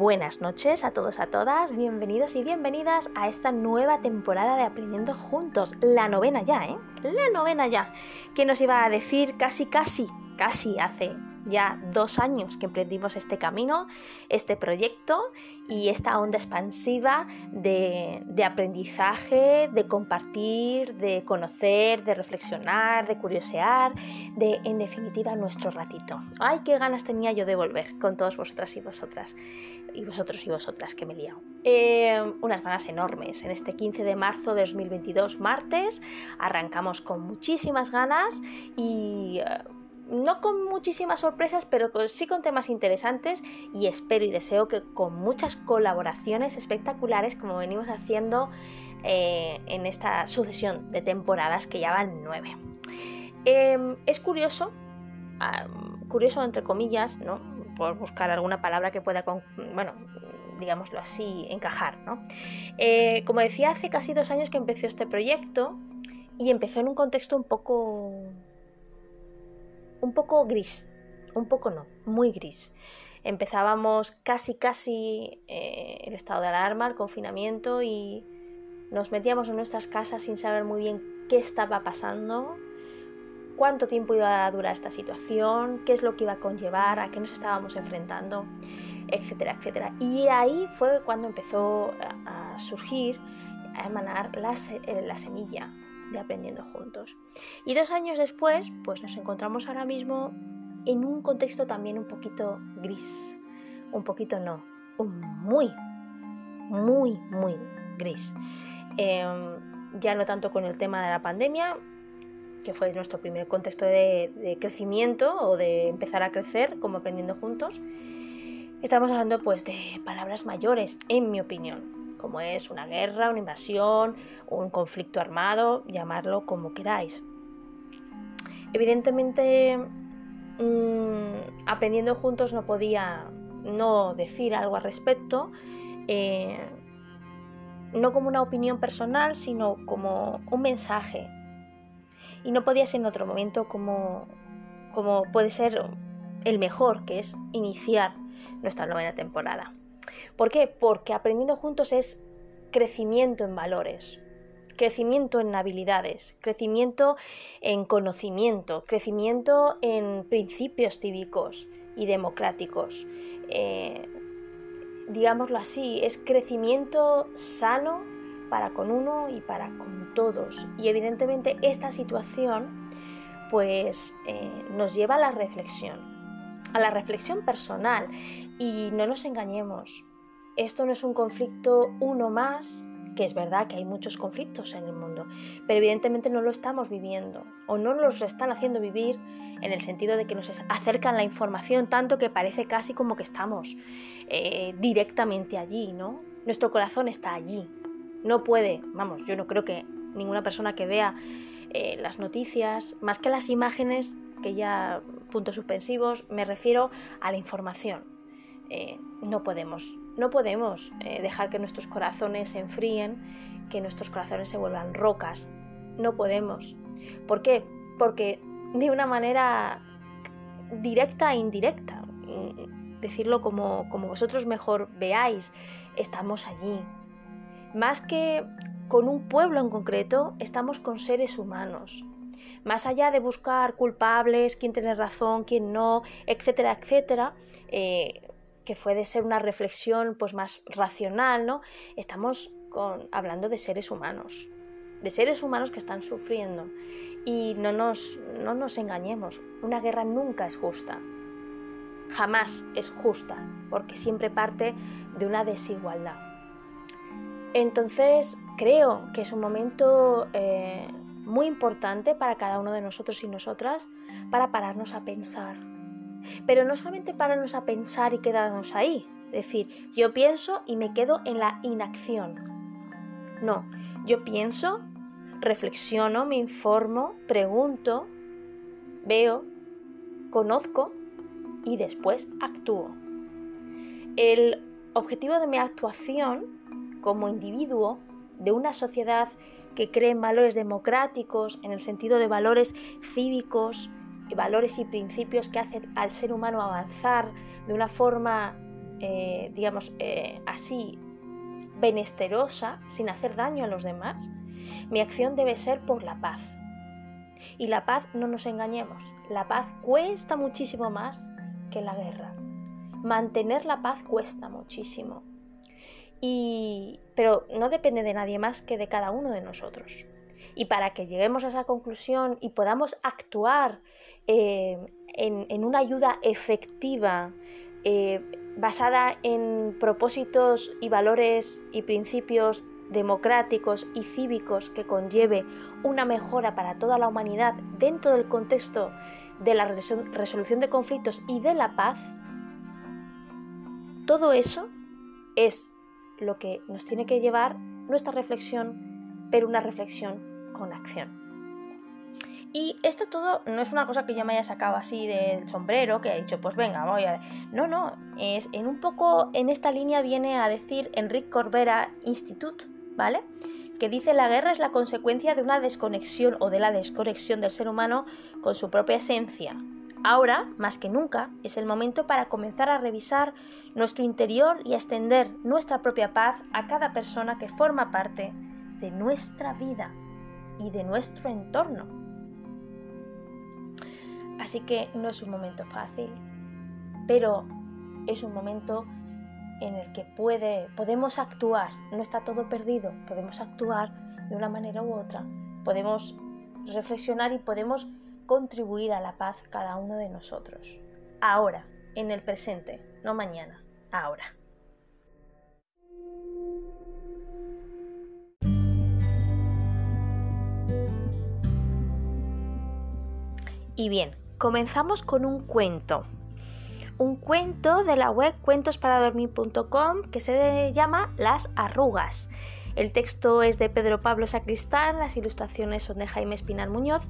buenas noches a todos, a todas, bienvenidos y bienvenidas a esta nueva temporada de Aprendiendo Juntos, la novena ya, ¿eh? La novena ya. ¿Quién nos iba a decir casi, casi, casi hace ya dos años que emprendimos este camino, este proyecto y esta onda expansiva de, aprendizaje, de compartir, de conocer, de reflexionar, de curiosear, de en definitiva nuestro ratito. ¡Ay, qué ganas tenía yo de volver con todos vosotras y vosotras! Y vosotros y vosotras, que me he liado. Eh, unas ganas enormes. En este 15 de marzo de 2022, martes, arrancamos con muchísimas ganas y... Eh, no con muchísimas sorpresas, pero sí con temas interesantes y espero y deseo que con muchas colaboraciones espectaculares como venimos haciendo eh, en esta sucesión de temporadas que ya van nueve. Em, es curioso, curioso entre comillas, ¿no? por buscar alguna palabra que pueda, bueno, digámoslo así, encajar. ¿no? Eh, como decía, hace casi dos años que empezó este proyecto y empezó en un contexto un poco un poco gris, un poco no, muy gris. Empezábamos casi casi eh, el estado de alarma, el confinamiento y nos metíamos en nuestras casas sin saber muy bien qué estaba pasando, cuánto tiempo iba a durar esta situación, qué es lo que iba a conllevar, a qué nos estábamos enfrentando, etcétera, etcétera. Y ahí fue cuando empezó a surgir, a emanar la, eh, la semilla de Aprendiendo Juntos. Y dos años después, pues nos encontramos ahora mismo en un contexto también un poquito gris. Un poquito no, muy, muy, muy gris. Em, ya no tanto con el tema de la pandemia, que fue nuestro primer contexto de, de, crecimiento o de empezar a crecer como aprendiendo juntos. Estamos hablando pues de palabras mayores, en mi opinión como es una guerra, una invasión, un conflicto armado, llamarlo como queráis. Evidentemente, mm, aprendiendo juntos no podía no decir algo al respecto, eh, no como una opinión personal, sino como un mensaje. Y no podía ser en otro momento como, como puede ser el mejor, que es iniciar nuestra novena temporada. ¿Por qué? Porque aprendiendo juntos es crecimiento en valores, crecimiento en habilidades, crecimiento en conocimiento, crecimiento en principios cívicos y democráticos. Eh, digámoslo así, es crecimiento sano para con uno y para con todos. Y evidentemente esta situación pues eh, nos lleva a la reflexión, a la reflexión personal. Y no nos engañemos, esto no es un conflicto uno más, que es verdad que hay muchos conflictos en el mundo, pero evidentemente no lo estamos viviendo o no nos lo están haciendo vivir en el sentido de que nos acercan la información tanto que parece casi como que estamos eh, directamente allí, ¿no? Nuestro corazón está allí. No puede, vamos, yo no creo que ninguna persona que vea eh, las noticias, más que las imágenes, que ya puntos suspensivos, me refiero a la información. Eh, no podemos no podemos eh, dejar que nuestros corazones se enfríen, que nuestros corazones se vuelvan rocas. No podemos. ¿Por qué? Porque de una manera directa e indirecta, mm, decirlo como, como vosotros mejor veáis, estamos allí. Más que con un pueblo en concreto, estamos con seres humanos. Más allá de buscar culpables, quién tiene razón, quién no, etcétera, etcétera, eh, que fue de ser una reflexión pues más racional, ¿no? Estamos con, hablando de seres humanos, de seres humanos que están sufriendo. Y no nos, no nos engañemos, una guerra nunca es justa, jamás es justa, porque siempre parte de una desigualdad. Entonces creo que es un momento eh, muy importante para cada uno de nosotros y nosotras para pararnos a pensar pero no solamente pararnos a pensar y quedarnos ahí. Es decir, yo pienso y me quedo en la inacción. No, yo pienso, reflexiono, me informo, pregunto, veo, conozco y después actúo. El objetivo de mi actuación como individuo de una sociedad que cree en valores democráticos, en el sentido de valores cívicos, valores y principios que hacen al ser humano avanzar de una forma eh, digamos, eh, así, benesterosa, sin hacer daño a los demás, mi acción debe ser por la paz. Y la paz, no nos engañemos, la paz cuesta muchísimo más que la guerra. Mantener la paz cuesta muchísimo. Y, pero no depende de nadie más que de cada uno de nosotros. Y para que lleguemos a esa conclusión y podamos actuar eh, en, una ayuda efectiva, eh, basada en propósitos y valores y principios democráticos y cívicos que conlleve una mejora para toda la humanidad dentro del contexto de la resolución de conflictos y de la paz, todo eso es lo que nos tiene que llevar nuestra reflexión, pero una reflexión con acción. Y esto todo no es una cosa que yo me haya sacado así del sombrero, que he dicho, pues venga, voy a... No, no, es en un poco en esta línea viene a decir Enrique Corbera Institute, ¿vale? Que dice la guerra es la consecuencia de una desconexión o de la desconexión del ser humano con su propia esencia. Ahora, más que nunca, es el momento para comenzar a revisar nuestro interior y a extender nuestra propia paz a cada persona que forma parte de nuestra vida y de nuestro entorno. Así que no es un momento fácil, pero es un momento en el que puede, podemos actuar, no está todo perdido, podemos actuar de una manera u otra, podemos reflexionar y podemos contribuir a la paz cada uno de nosotros. Ahora, en el presente, no mañana, ahora. Y bien, comenzamos con un cuento. Un cuento de la web cuentosparadormir.com que se llama Las arrugas. El texto es de Pedro Pablo Sacristán, las ilustraciones son de Jaime Espinar Muñoz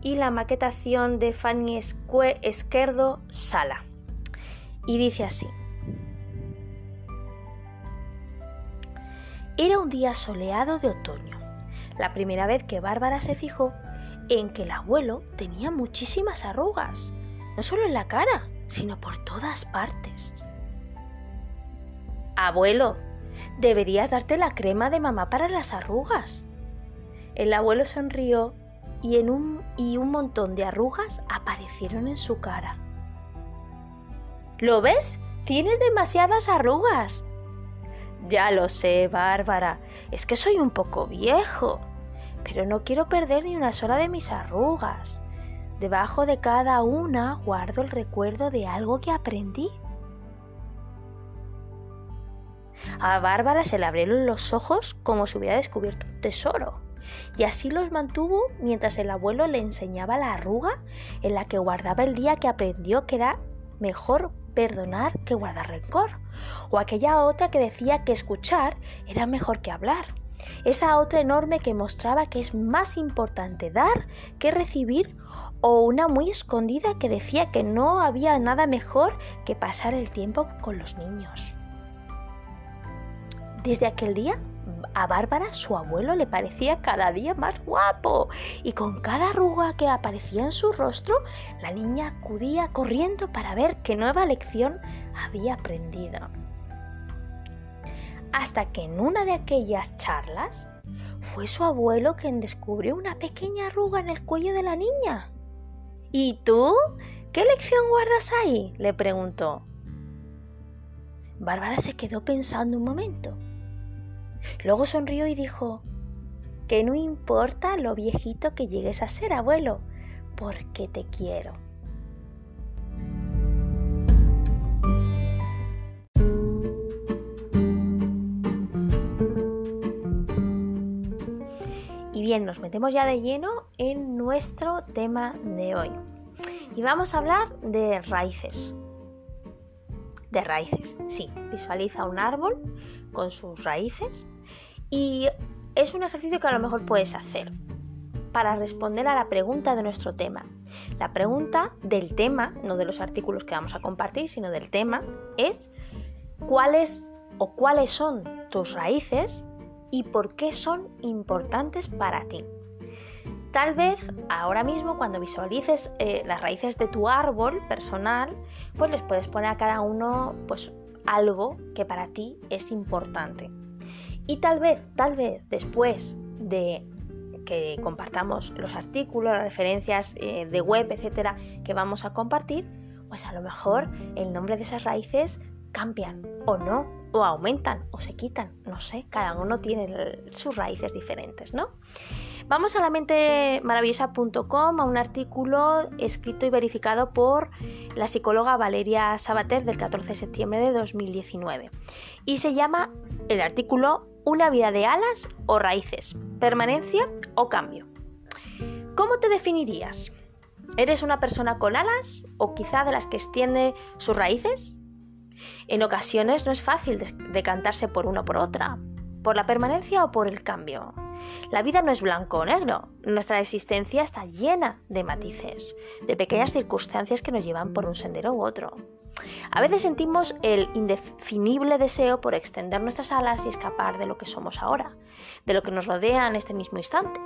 y la maquetación de Fanny Esquerdo Sala. Y dice así. Era un día soleado de otoño, la primera vez que Bárbara se fijó en que el abuelo tenía muchísimas arrugas, no solo en la cara, sino por todas partes. Abuelo, deberías darte la crema de mamá para las arrugas. El abuelo sonrió y, en un, y un montón de arrugas aparecieron en su cara. ¿Lo ves? Tienes demasiadas arrugas. Ya lo sé, Bárbara, es que soy un poco viejo pero no quiero perder ni una sola de mis arrugas. Debajo de cada una guardo el recuerdo de algo que aprendí. A Bárbara se le abrieron los ojos como si hubiera descubierto un tesoro, y así los mantuvo mientras el abuelo le enseñaba la arruga en la que guardaba el día que aprendió que era mejor perdonar que guardar rencor, o aquella otra que decía que escuchar era mejor que hablar esa otra enorme que mostraba que es más importante dar que recibir o una muy escondida que decía que no había nada mejor que pasar el tiempo con los niños. Desde aquel día, a Bárbara su abuelo le parecía cada día más guapo y con cada arruga que aparecía en su rostro, la niña acudía corriendo para ver qué nueva lección había aprendido hasta que en una de aquellas charlas fue su abuelo quien descubrió una pequeña arruga en el cuello de la niña. ¿Y tú? ¿Qué lección guardas ahí? le preguntó. Bárbara se quedó pensando un momento. Luego sonrió y dijo, que no importa lo viejito que llegues a ser, abuelo, porque te quiero. Bien, nos metemos ya de lleno en nuestro tema de hoy. Y vamos a hablar de raíces. De raíces, sí. Visualiza un árbol con sus raíces y es un ejercicio que a lo mejor puedes hacer para responder a la pregunta de nuestro tema. La pregunta del tema, no de los artículos que vamos a compartir, sino del tema, es ¿cuáles o cuáles son tus raíces y por qué son importantes para ti. Tal vez ahora mismo cuando visualices eh, las raíces de tu árbol personal, pues les puedes poner a cada uno pues algo que para ti es importante. Y tal vez, tal vez después de que compartamos los artículos, las referencias eh, de web, etcétera, que vamos a compartir, pues a lo mejor el nombre de esas raíces cambian o no, o aumentan o se quitan, no sé, cada uno tiene sus raíces diferentes, ¿no? Vamos a la mente maravillosa.com a un artículo escrito y verificado por la psicóloga Valeria Sabater del 14 de septiembre de 2019 y se llama el artículo Una vida de alas o raíces, permanencia o cambio. ¿Cómo te definirías? ¿Eres una persona con alas o quizá de las que extiende sus raíces? En ocasiones no es fácil decantarse por una o por otra, por la permanencia o por el cambio. La vida no es blanco o negro, nuestra existencia está llena de matices, de pequeñas circunstancias que nos llevan por un sendero u otro. A veces sentimos el indefinible deseo por extender nuestras alas y escapar de lo que somos ahora, de lo que nos rodea en este mismo instante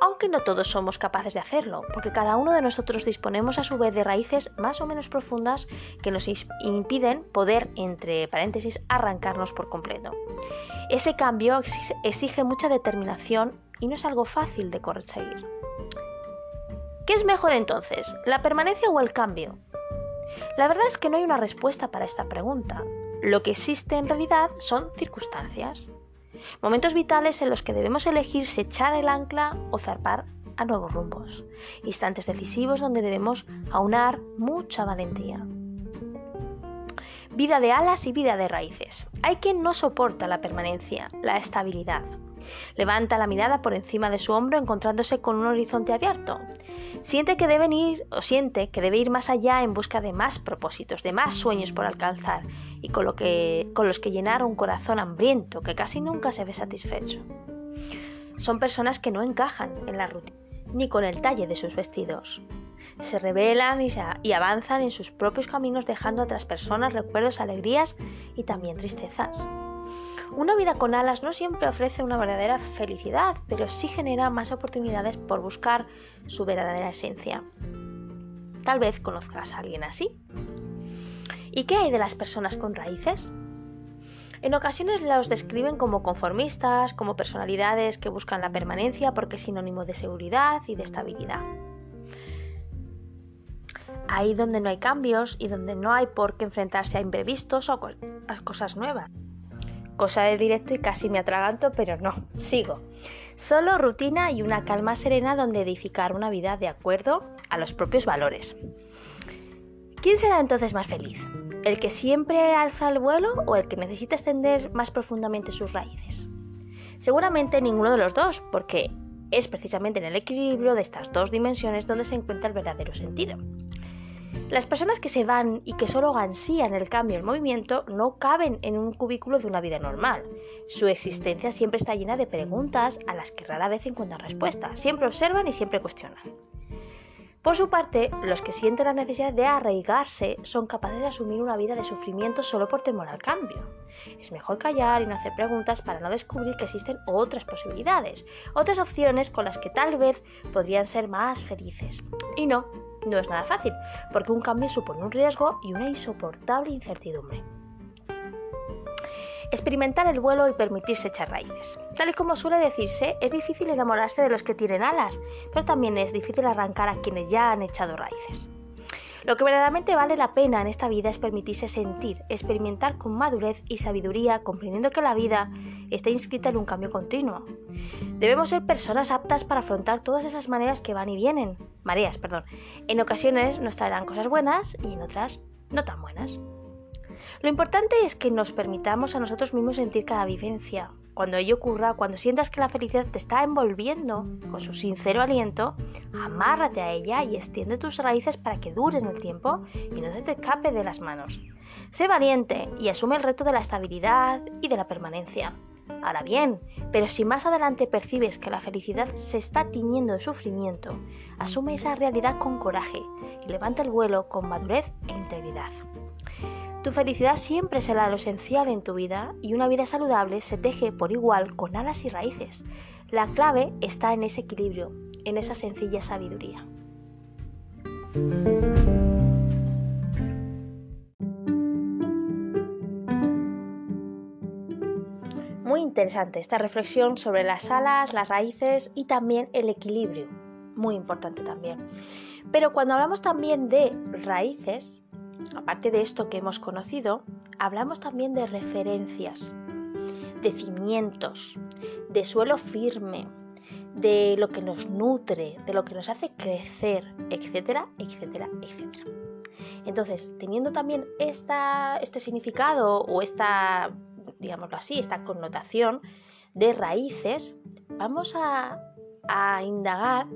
aunque no todos somos capaces de hacerlo, porque cada uno de nosotros disponemos a su vez de raíces más o menos profundas que nos impiden poder, entre paréntesis, arrancarnos por completo. Ese cambio exige mucha determinación y no es algo fácil de conseguir. ¿Qué es mejor entonces, la permanencia o el cambio? La verdad es que no hay una respuesta para esta pregunta. Lo que existe en realidad son circunstancias. Momentos vitales en los que debemos elegir si echar el ancla o zarpar a nuevos rumbos. Instantes decisivos donde debemos aunar mucha valentía. Vida de alas y vida de raíces. Hay quien no soporta la permanencia, la estabilidad. Levanta la mirada por encima de su hombro encontrándose con un horizonte abierto. Siente que deben ir o siente que debe ir más allá en busca de más propósitos, de más sueños por alcanzar y con, lo que, con los que llenar un corazón hambriento que casi nunca se ve satisfecho. Son personas que no encajan en la rutina ni con el talle de sus vestidos. Se rebelan y, avanzan en sus propios caminos dejando a otras personas recuerdos, alegrías y también tristezas. Una vida con alas no siempre ofrece una verdadera felicidad, pero sí genera más oportunidades por buscar su verdadera esencia. Tal vez conozcas a alguien así. ¿Y qué hay de las personas con raíces? En ocasiones los describen como conformistas, como personalidades que buscan la permanencia porque es sinónimo de seguridad y de estabilidad. Ahí donde no hay cambios y donde no hay por qué enfrentarse a imprevistos o a cosas nuevas cosa de directo y casi me atraganto, pero no, sigo. Solo rutina y una calma serena donde edificar una vida de acuerdo a los propios valores. ¿Quién será entonces más feliz? ¿El que siempre alza el vuelo o el que necesita extender más profundamente sus raíces? Seguramente ninguno de los dos, porque es precisamente en el equilibrio de estas dos dimensiones donde se encuentra el verdadero sentido. Las personas que se van y que solo ansían el cambio, el movimiento, no caben en un cubículo de una vida normal. Su existencia siempre está llena de preguntas a las que rara vez encuentran respuesta. Siempre observan y siempre cuestionan. Por su parte, los que sienten la necesidad de arraigarse son capaces de asumir una vida de sufrimiento solo por temor al cambio. Es mejor callar y no hacer preguntas para no descubrir que existen otras posibilidades, otras opciones con las que tal vez podrían ser más felices. Y no, no es nada fácil, porque un cambio supone un riesgo y una insoportable incertidumbre. Experimentar el vuelo y permitirse echar raíces. Tal y como suele decirse, es difícil enamorarse de los que tienen alas, pero también es difícil arrancar a quienes ya han echado raíces. Lo que verdaderamente vale la pena en esta vida es permitirse sentir, experimentar con madurez y sabiduría, comprendiendo que la vida está inscrita en un cambio continuo. Debemos ser personas aptas para afrontar todas esas maneras que van y vienen, mareas, perdón. En ocasiones nos traerán cosas buenas y en otras no tan buenas. Lo importante es que nos permitamos a nosotros mismos sentir cada vivencia, cuando ello ocurra, cuando sientas que la felicidad te está envolviendo con su sincero aliento, amárrate a ella y extiende tus raíces para que duren el tiempo y no se te escape de las manos. Sé valiente y asume el reto de la estabilidad y de la permanencia. Ahora bien, pero si más adelante percibes que la felicidad se está tiñendo de sufrimiento, asume esa realidad con coraje y levanta el vuelo con madurez e integridad. Tu felicidad siempre será lo esencial en tu vida y una vida saludable se teje por igual con alas y raíces. La clave está en ese equilibrio, en esa sencilla sabiduría. Muy interesante esta reflexión sobre las alas, las raíces y también el equilibrio. Muy importante también. Pero cuando hablamos también de raíces, aparte de esto que hemos conocido, hablamos también de referencias, de cimientos, de suelo firme, de lo que nos nutre, de lo que nos hace crecer, etcétera, etcétera, etcétera. Entonces, teniendo también esta, este significado o esta, digámoslo así, esta connotación de raíces, vamos a, a indagar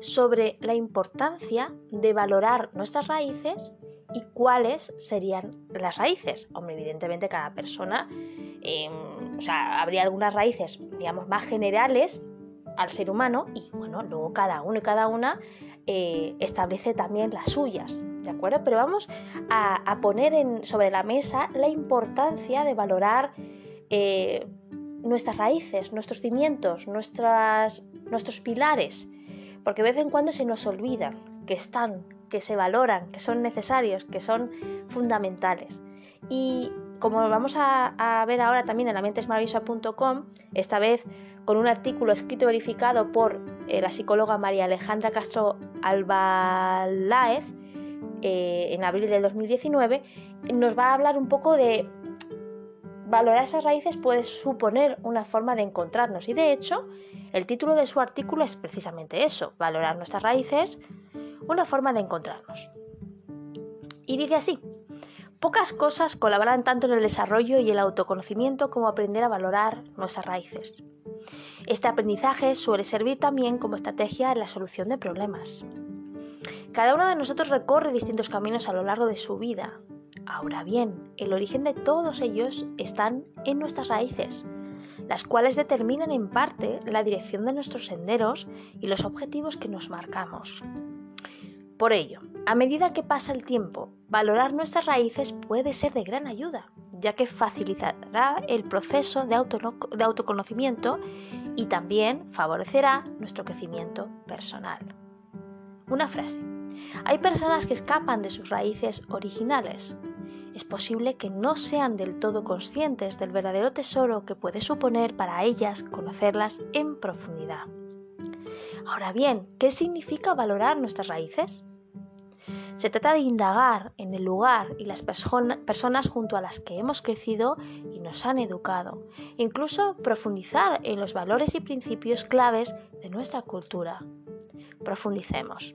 sobre la importancia de valorar nuestras raíces y cuáles serían las raíces. Hombre, evidentemente cada persona, em, o sea, habría algunas raíces, digamos, más generales al ser humano y bueno, luego cada uno y cada una eh, establece también las suyas, ¿de acuerdo? Pero vamos a, poner sobre la mesa la importancia de valorar eh, nuestras raíces, nuestros cimientos, nuestras, nuestros pilares, porque de vez en cuando se nos olvidan que están, que se valoran, que son necesarios, que son fundamentales. Y como vamos a, ver ahora también en la mentesmaravillosa.com, esta vez con un artículo escrito y verificado por eh, la psicóloga María Alejandra Castro Albaláez eh, en abril del 2019, nos va a hablar un poco de valorar esas raíces puede suponer una forma de encontrarnos y de hecho el título de su artículo es precisamente eso, valorar nuestras raíces, una forma de encontrarnos. Y dice así, Pocas cosas colaboran tanto en el desarrollo y el autoconocimiento como aprender a valorar nuestras raíces. Este aprendizaje suele servir también como estrategia en la solución de problemas. Cada uno de nosotros recorre distintos caminos a lo largo de su vida. Ahora bien, el origen de todos ellos están en nuestras raíces, las cuales determinan en parte la dirección de nuestros senderos y los objetivos que nos marcamos. Por ello, a medida que pasa el tiempo, valorar nuestras raíces puede ser de gran ayuda, ya que facilitará el proceso de, autoconocimiento y también favorecerá nuestro crecimiento personal. Una frase. Hay personas que escapan de sus raíces originales. Es posible que no sean del todo conscientes del verdadero tesoro que puede suponer para ellas conocerlas en profundidad. Ahora bien, ¿qué significa valorar nuestras raíces? Se trata de indagar en el lugar y las personas junto a las que hemos crecido y nos han educado, incluso profundizar en los valores y principios claves de nuestra cultura. Profundicemos.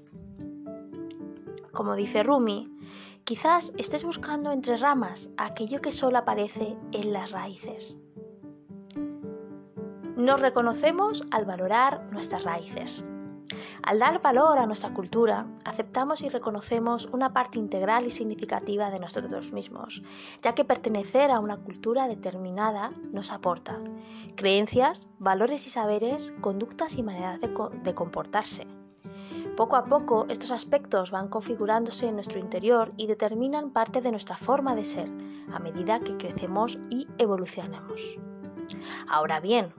Como dice Rumi, quizás estés buscando entre ramas aquello que solo aparece en las raíces. Nos reconocemos al valorar nuestras raíces. Al dar valor a nuestra cultura, aceptamos y reconocemos una parte integral y significativa de nosotros mismos, ya que pertenecer a una cultura determinada nos aporta creencias, valores y saberes, conductas y maneras de, comportarse. Poco a poco estos aspectos van configurándose en nuestro interior y determinan parte de nuestra forma de ser a medida que crecemos y evolucionamos. Ahora bien,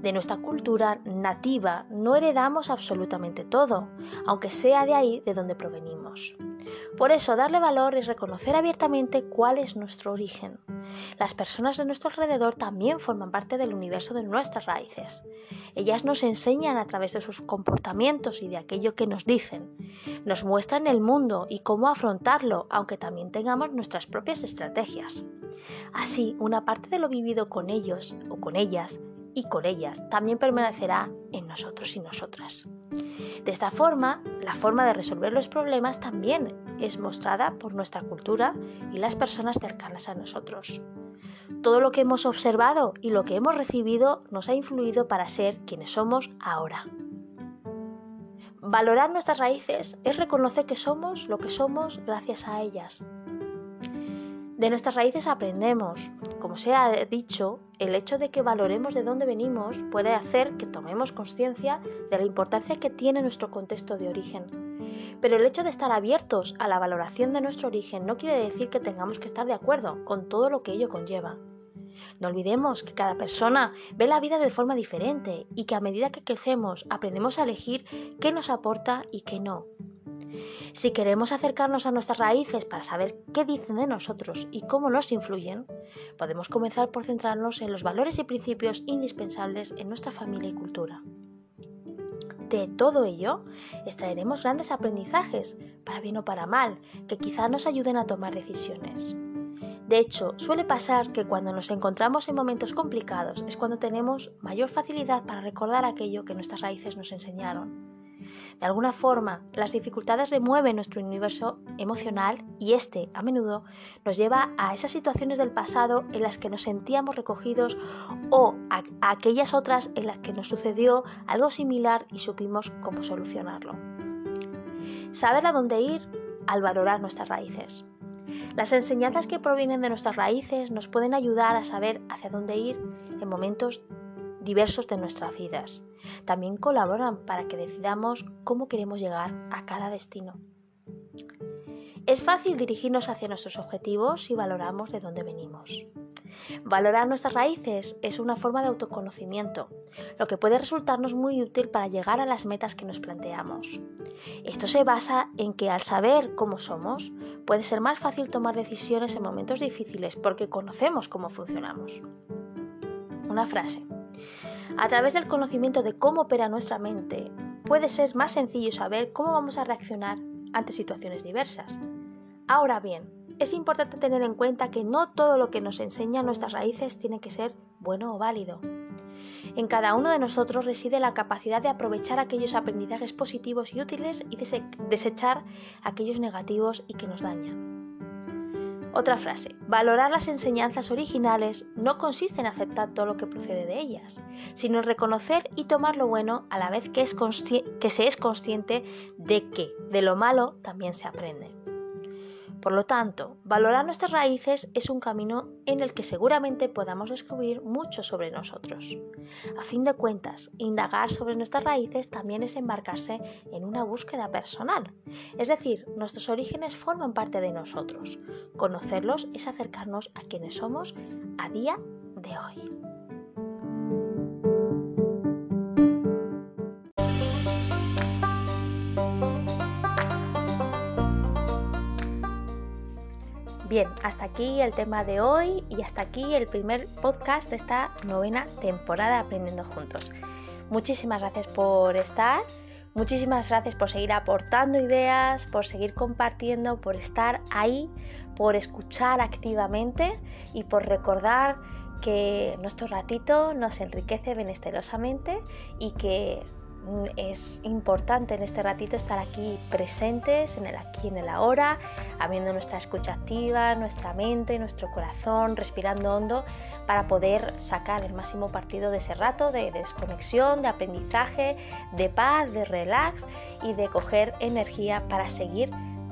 de nuestra cultura nativa no heredamos absolutamente todo, aunque sea de ahí de donde provenimos. Por eso darle valor es reconocer abiertamente cuál es nuestro origen. Las personas de nuestro alrededor también forman parte del universo de nuestras raíces. Ellas nos enseñan a través de sus comportamientos y de aquello que nos dicen. Nos muestran el mundo y cómo afrontarlo, aunque también tengamos nuestras propias estrategias. Así, una parte de lo vivido con ellos o con ellas y con ellas también permanecerá en nosotros y nosotras. De esta forma, la forma de resolver los problemas también es mostrada por nuestra cultura y las personas cercanas a nosotros. Todo lo que hemos observado y lo que hemos recibido nos ha influido para ser quienes somos ahora. Valorar nuestras raíces es reconocer que somos lo que somos gracias a ellas, de nuestras raíces aprendemos. Como se ha dicho, el hecho de que valoremos de dónde venimos puede hacer que tomemos conciencia de la importancia que tiene nuestro contexto de origen. Pero el hecho de estar abiertos a la valoración de nuestro origen no quiere decir que tengamos que estar de acuerdo con todo lo que ello conlleva. No olvidemos que cada persona ve la vida de forma diferente y que a medida que crecemos aprendemos a elegir qué nos aporta y qué no. Si queremos acercarnos a nuestras raíces para saber qué dicen de nosotros y cómo nos influyen, podemos comenzar por centrarnos en los valores y principios indispensables en nuestra familia y cultura. De todo ello, extraeremos grandes aprendizajes, para bien o para mal, que quizá nos ayuden a tomar decisiones. De hecho, suele pasar que cuando nos encontramos en momentos complicados es cuando tenemos mayor facilidad para recordar aquello que nuestras raíces nos enseñaron. De alguna forma, las dificultades remueven nuestro universo emocional y este, a menudo, nos lleva a esas situaciones del pasado en las que nos sentíamos recogidos o a, aquellas otras en las que nos sucedió algo similar y supimos cómo solucionarlo. Saber a dónde ir al valorar nuestras raíces. Las enseñanzas que provienen de nuestras raíces nos pueden ayudar a saber hacia dónde ir en momentos diversos de nuestras vidas. También colaboran para que decidamos cómo queremos llegar a cada destino. Es fácil dirigirnos hacia nuestros objetivos si valoramos de dónde venimos. Valorar nuestras raíces es una forma de autoconocimiento, lo que puede resultarnos muy útil para llegar a las metas que nos planteamos. Esto se basa en que al saber cómo somos, puede ser más fácil tomar decisiones en momentos difíciles porque conocemos cómo funcionamos. Una frase. A través del conocimiento de cómo opera nuestra mente, puede ser más sencillo saber cómo vamos a reaccionar ante situaciones diversas. Ahora bien, es importante tener en cuenta que no todo lo que nos enseñan nuestras raíces tiene que ser bueno o válido. En cada uno de nosotros reside la capacidad de aprovechar aquellos aprendizajes positivos y útiles y desechar aquellos negativos y que nos dañan. Otra frase, valorar las enseñanzas originales no consiste en aceptar todo lo que procede de ellas, sino en reconocer y tomar lo bueno a la vez que, que se es consciente de que de lo malo también se aprende. Por lo tanto, valorar nuestras raíces es un camino en el que seguramente podamos descubrir mucho sobre nosotros. A fin de cuentas, indagar sobre nuestras raíces también es embarcarse en una búsqueda personal. Es decir, nuestros orígenes forman parte de nosotros. Conocerlos es acercarnos a quienes somos a día de hoy. Bien, hasta aquí el tema de hoy y hasta aquí el primer podcast de esta novena temporada Aprendiendo Juntos. Muchísimas gracias por estar, muchísimas gracias por seguir aportando ideas, por seguir compartiendo, por estar ahí, por escuchar activamente y por recordar que nuestro ratito nos enriquece benestelosamente y que es importante en este ratito estar aquí presentes, en el aquí, en el ahora, abriendo nuestra escucha activa, nuestra mente, nuestro corazón, respirando hondo para poder sacar el máximo partido de ese rato de desconexión, de aprendizaje, de paz, de relax y de coger energía para seguir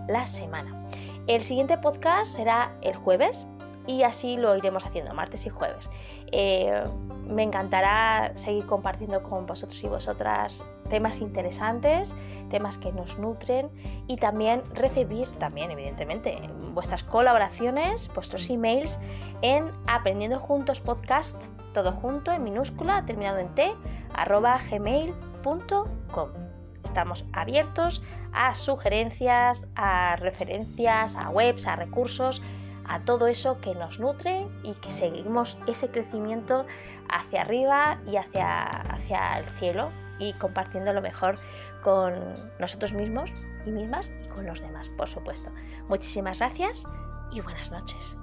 la semana. El siguiente podcast será el jueves y así lo iremos haciendo martes y jueves. Eh, me encantará seguir compartiendo con vosotros y vosotras temas interesantes, temas que nos nutren y también recibir también evidentemente vuestras colaboraciones, vuestros emails en aprendiendo juntos podcast todo junto en minúscula terminado en t arroba gmail.com. Estamos abiertos a sugerencias, a referencias, a webs, a recursos a todo eso que nos nutre y que seguimos ese crecimiento hacia arriba y hacia, hacia el cielo y compartiendo lo mejor con nosotros mismos y mismas y con los demás, por supuesto. Muchísimas gracias y buenas noches.